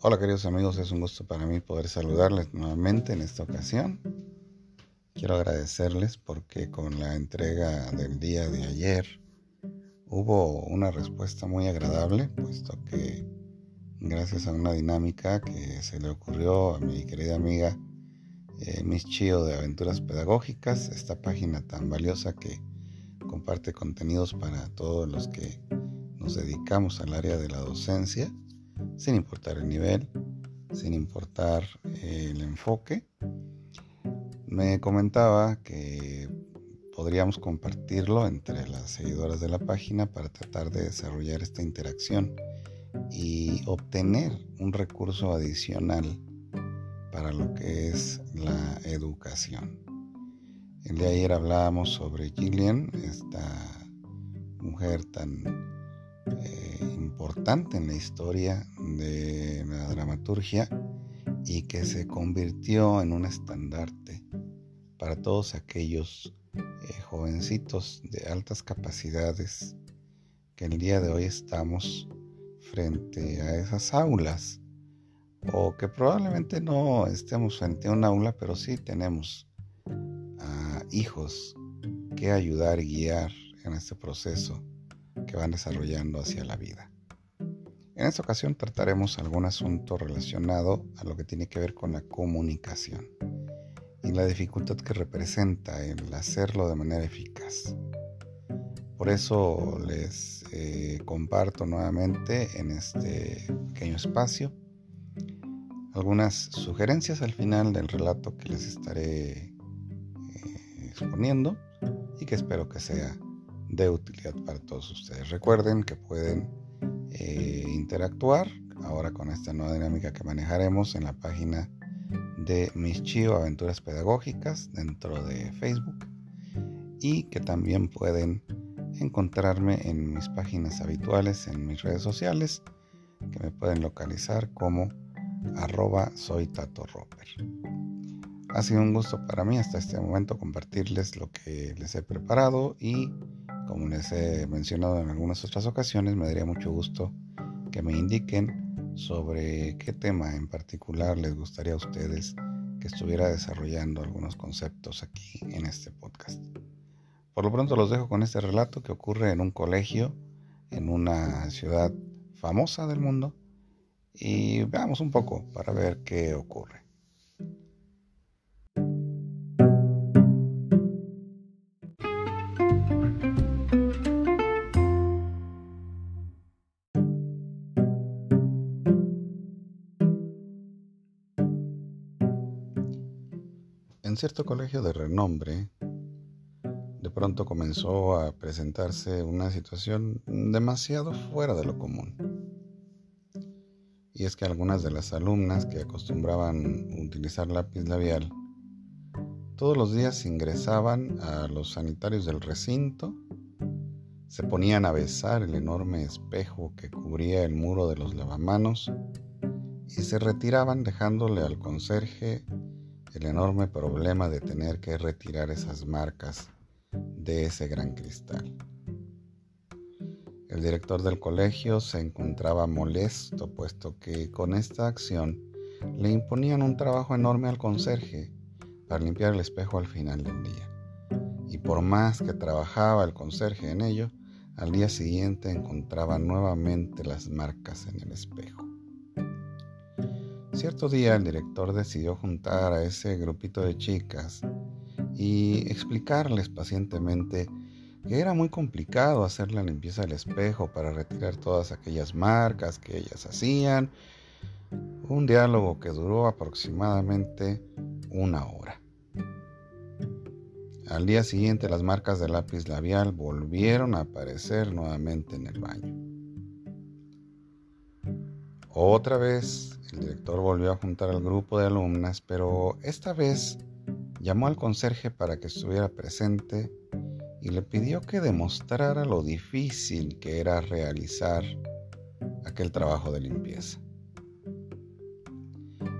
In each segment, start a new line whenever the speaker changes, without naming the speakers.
Hola queridos amigos, es un gusto para mí poder saludarles nuevamente en esta ocasión. Quiero agradecerles porque con la entrega del día de ayer hubo una respuesta muy agradable, puesto que gracias a una dinámica que se le ocurrió a mi querida amiga eh, Miss Chio de Aventuras Pedagógicas, esta página tan valiosa que comparte contenidos para todos los que nos dedicamos al área de la docencia, sin importar el nivel, sin importar eh, el enfoque. Me comentaba que podríamos compartirlo entre las seguidoras de la página para tratar de desarrollar esta interacción y obtener un recurso adicional para lo que es la educación. El de ayer hablábamos sobre Gillian, esta mujer tan importante en la historia de la dramaturgia y que se convirtió en un estandarte para todos aquellos eh, jovencitos de altas capacidades que el día de hoy estamos frente a esas aulas o que probablemente no estemos frente a un aula, pero sí tenemos a hijos que ayudar y guiar en este proceso que van desarrollando hacia la vida. En esta ocasión trataremos algún asunto relacionado a lo que tiene que ver con la comunicación y la dificultad que representa el hacerlo de manera eficaz. Por eso les eh, comparto nuevamente en este pequeño espacio algunas sugerencias al final del relato que les estaré eh, exponiendo y que espero que sea de utilidad para todos ustedes. Recuerden que pueden eh, interactuar ahora con esta nueva dinámica que manejaremos en la página de Mis Chio Aventuras Pedagógicas dentro de Facebook y que también pueden encontrarme en mis páginas habituales en mis redes sociales que me pueden localizar como arroba soy Tato. Ha sido un gusto para mí hasta este momento compartirles lo que les he preparado y como les he mencionado en algunas otras ocasiones, me daría mucho gusto que me indiquen sobre qué tema en particular les gustaría a ustedes que estuviera desarrollando algunos conceptos aquí en este podcast. Por lo pronto los dejo con este relato que ocurre en un colegio en una ciudad famosa del mundo y veamos un poco para ver qué ocurre. En cierto colegio de renombre, de pronto comenzó a presentarse una situación demasiado fuera de lo común. Y es que algunas de las alumnas que acostumbraban utilizar lápiz labial, todos los días ingresaban a los sanitarios del recinto, se ponían a besar el enorme espejo que cubría el muro de los lavamanos y se retiraban dejándole al conserje el enorme problema de tener que retirar esas marcas de ese gran cristal. El director del colegio se encontraba molesto puesto que con esta acción le imponían un trabajo enorme al conserje para limpiar el espejo al final del día. Y por más que trabajaba el conserje en ello, al día siguiente encontraba nuevamente las marcas en el espejo. Cierto día el director decidió juntar a ese grupito de chicas y explicarles pacientemente que era muy complicado hacer la limpieza del espejo para retirar todas aquellas marcas que ellas hacían. Un diálogo que duró aproximadamente una hora. Al día siguiente las marcas de lápiz labial volvieron a aparecer nuevamente en el baño. Otra vez el director volvió a juntar al grupo de alumnas, pero esta vez llamó al conserje para que estuviera presente y le pidió que demostrara lo difícil que era realizar aquel trabajo de limpieza.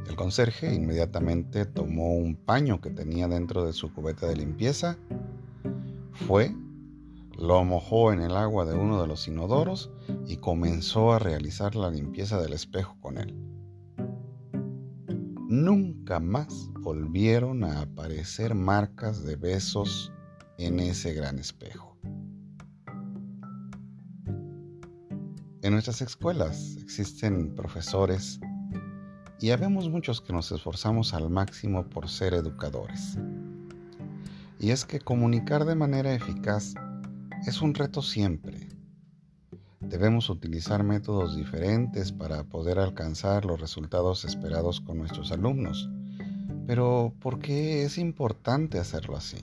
El conserje inmediatamente tomó un paño que tenía dentro de su cubeta de limpieza, fue, lo mojó en el agua de uno de los inodoros y comenzó a realizar la limpieza del espejo con él. nunca más volvieron a aparecer marcas de besos en ese gran espejo. En nuestras escuelas existen profesores y habemos muchos que nos esforzamos al máximo por ser educadores. Y es que comunicar de manera eficaz es un reto siempre. Debemos utilizar métodos diferentes para poder alcanzar los resultados esperados con nuestros alumnos. Pero ¿por qué es importante hacerlo así?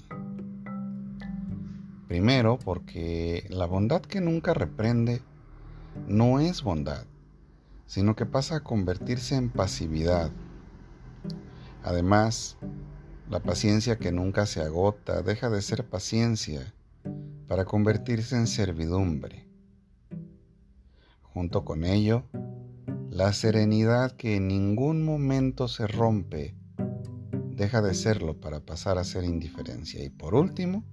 Primero, porque la bondad que nunca reprende no es bondad, sino que pasa a convertirse en pasividad. Además, la paciencia que nunca se agota deja de ser paciencia para convertirse en servidumbre. Junto con ello, la serenidad que en ningún momento se rompe deja de serlo para pasar a ser indiferencia. Y por último,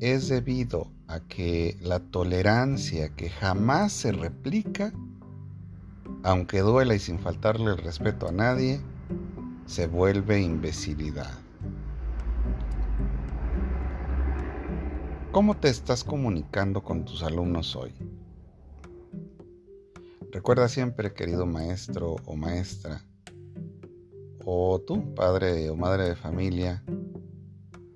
es debido a que la tolerancia que jamás se replica, aunque duela y sin faltarle el respeto a nadie, se vuelve imbecilidad. ¿Cómo te estás comunicando con tus alumnos hoy? Recuerda siempre, querido maestro o maestra, o tú, padre o madre de familia,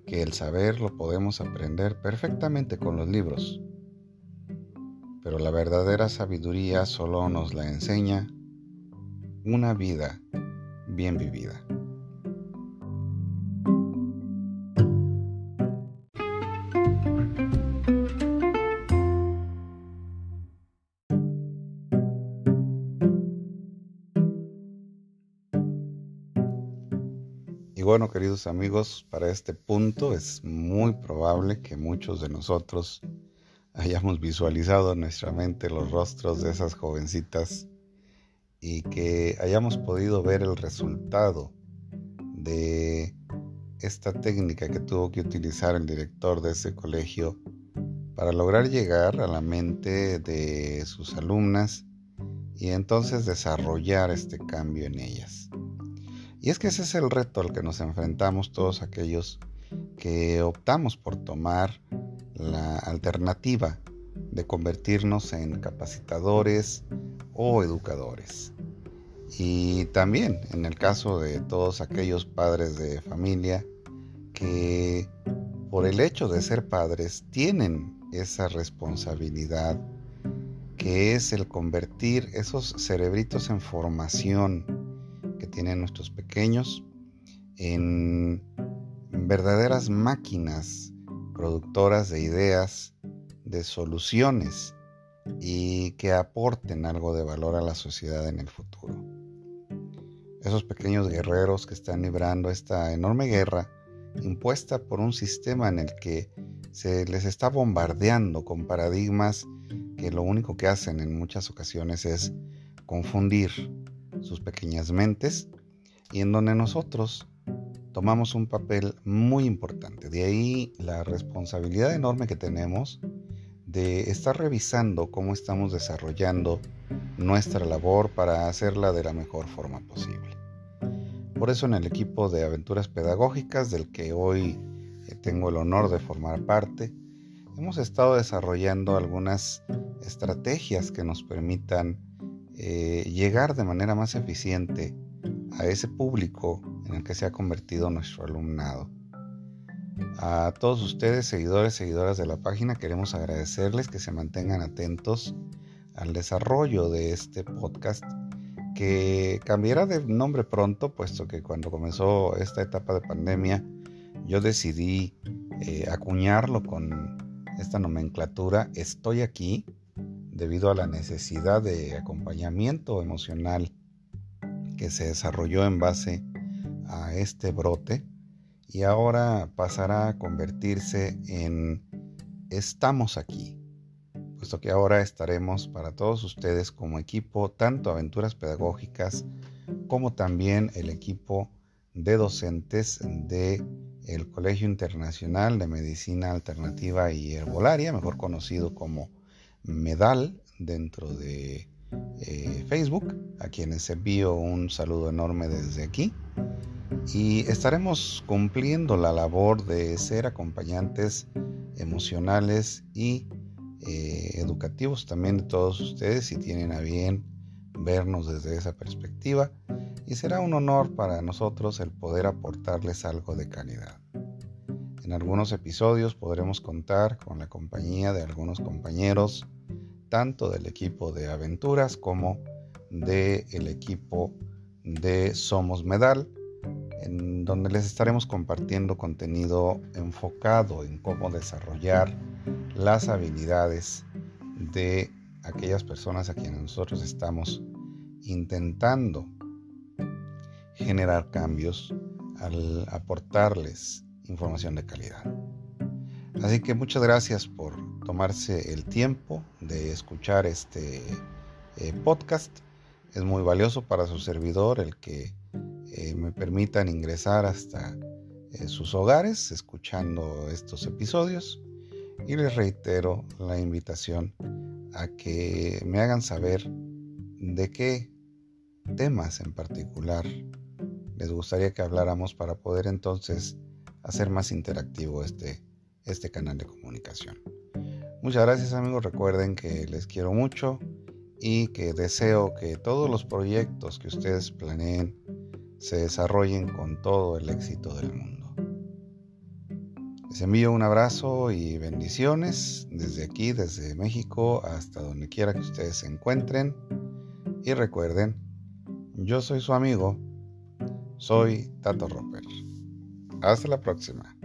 que el saber lo podemos aprender perfectamente con los libros, pero la verdadera sabiduría solo nos la enseña una vida bien vivida. Bueno, queridos amigos, para este punto es muy probable que muchos de nosotros hayamos visualizado en nuestra mente los rostros de esas jovencitas y que hayamos podido ver el resultado de esta técnica que tuvo que utilizar el director de ese colegio para lograr llegar a la mente de sus alumnas y entonces desarrollar este cambio en ellas. Y es que ese es el reto al que nos enfrentamos todos aquellos que optamos por tomar la alternativa de convertirnos en capacitadores o educadores. Y también en el caso de todos aquellos padres de familia que por el hecho de ser padres tienen esa responsabilidad que es el convertir esos cerebritos en formación tienen nuestros pequeños en verdaderas máquinas productoras de ideas, de soluciones y que aporten algo de valor a la sociedad en el futuro. Esos pequeños guerreros que están librando esta enorme guerra impuesta por un sistema en el que se les está bombardeando con paradigmas que lo único que hacen en muchas ocasiones es confundir sus pequeñas mentes y en donde nosotros tomamos un papel muy importante. De ahí la responsabilidad enorme que tenemos de estar revisando cómo estamos desarrollando nuestra labor para hacerla de la mejor forma posible. Por eso en el equipo de aventuras pedagógicas del que hoy eh, tengo el honor de formar parte, hemos estado desarrollando algunas estrategias que nos permitan eh, llegar de manera más eficiente a ese público en el que se ha convertido nuestro alumnado. A todos ustedes, seguidores, seguidoras de la página, queremos agradecerles que se mantengan atentos al desarrollo de este podcast que cambiará de nombre pronto, puesto que cuando comenzó esta etapa de pandemia yo decidí eh, acuñarlo con esta nomenclatura Estoy aquí debido a la necesidad de acompañamiento emocional que se desarrolló en base a este brote y ahora pasará a convertirse en estamos aquí, puesto que ahora estaremos para todos ustedes como equipo tanto aventuras pedagógicas como también el equipo de docentes de el Colegio Internacional de Medicina Alternativa y Herbolaria, mejor conocido como MEDAL dentro de eh, Facebook, a quienes envío un saludo enorme desde aquí. Y estaremos cumpliendo la labor de ser acompañantes emocionales y eh, educativos también de todos ustedes si tienen a bien vernos desde esa perspectiva y será un honor para nosotros el poder aportarles algo de calidad. En algunos episodios podremos contar con la compañía de algunos compañeros, tanto del equipo de aventuras como del equipo de Somos Medal, en donde les estaremos compartiendo contenido enfocado en cómo desarrollar las habilidades de aquellas personas a quienes nosotros estamos intentando generar cambios al aportarles información de calidad. Así que muchas gracias por tomarse el tiempo de escuchar este eh, podcast. Es muy valioso para su servidor el que eh, me permitan ingresar hasta eh, sus hogares escuchando estos episodios y les reitero la invitación a que me hagan saber de qué temas en particular les gustaría que habláramos para poder entonces hacer más interactivo este, este canal de comunicación. Muchas gracias amigos, recuerden que les quiero mucho y que deseo que todos los proyectos que ustedes planeen se desarrollen con todo el éxito del mundo. Les envío un abrazo y bendiciones desde aquí, desde México, hasta donde quiera que ustedes se encuentren. Y recuerden, yo soy su amigo, soy Tato Roper. Hasta la próxima.